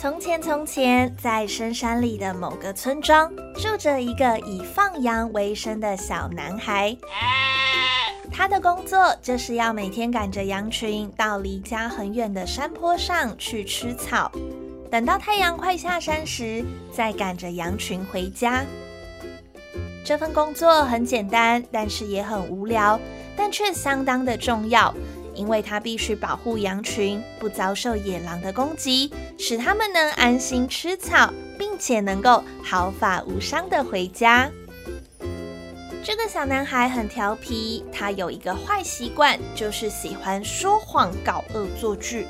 从前，从前，在深山里的某个村庄，住着一个以放羊为生的小男孩。他的工作就是要每天赶着羊群到离家很远的山坡上去吃草，等到太阳快下山时，再赶着羊群回家。这份工作很简单，但是也很无聊，但却相当的重要。因为他必须保护羊群不遭受野狼的攻击，使他们能安心吃草，并且能够毫发无伤的回家。这个小男孩很调皮，他有一个坏习惯，就是喜欢说谎、搞恶作剧。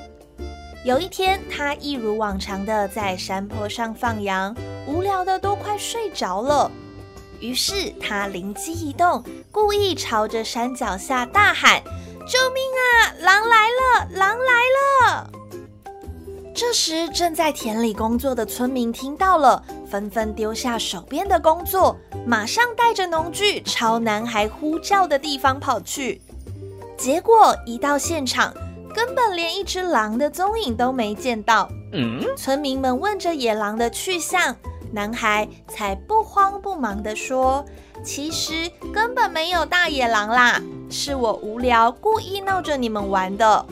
有一天，他一如往常的在山坡上放羊，无聊的都快睡着了。于是他灵机一动，故意朝着山脚下大喊。救命啊！狼来了！狼来了！这时，正在田里工作的村民听到了，纷纷丢下手边的工作，马上带着农具朝男孩呼叫的地方跑去。结果一到现场，根本连一只狼的踪影都没见到。村民们问着野狼的去向，男孩才不慌不忙地说：“其实根本没有大野狼啦。”是我无聊，故意闹着你们玩的。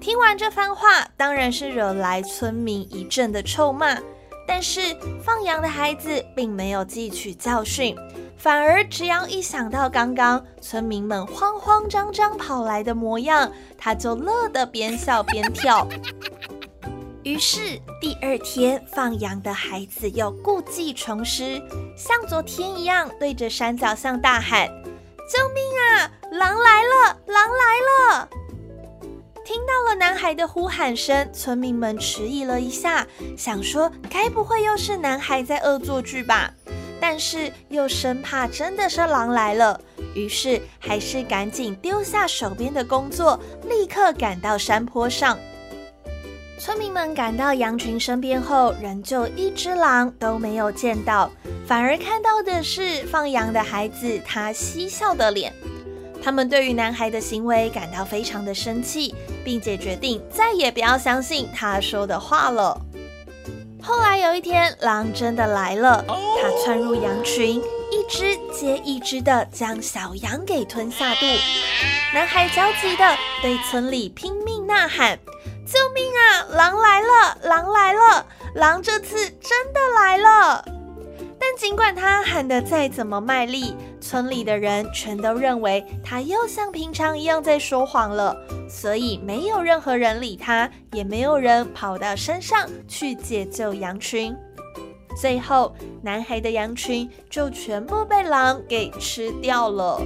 听完这番话，当然是惹来村民一阵的臭骂。但是放羊的孩子并没有汲取教训，反而只要一想到刚刚村民们慌慌张张跑来的模样，他就乐得边笑边跳。于是第二天放羊的孩子又故技重施，像昨天一样对着山脚上大喊。救命啊！狼来了！狼来了！听到了男孩的呼喊声，村民们迟疑了一下，想说该不会又是男孩在恶作剧吧？但是又生怕真的是狼来了，于是还是赶紧丢下手边的工作，立刻赶到山坡上。村民们赶到羊群身边后，仍旧一只狼都没有见到，反而看到的是放羊的孩子他嬉笑的脸。他们对于男孩的行为感到非常的生气，并且决定再也不要相信他说的话了。后来有一天，狼真的来了，他窜入羊群，一只接一只的将小羊给吞下肚。男孩焦急的对村里拼命呐喊。救命啊！狼来了！狼来了！狼这次真的来了。尽管他喊得再怎么卖力，村里的人全都认为他又像平常一样在说谎了，所以没有任何人理他，也没有人跑到山上去解救羊群。最后，男孩的羊群就全部被狼给吃掉了。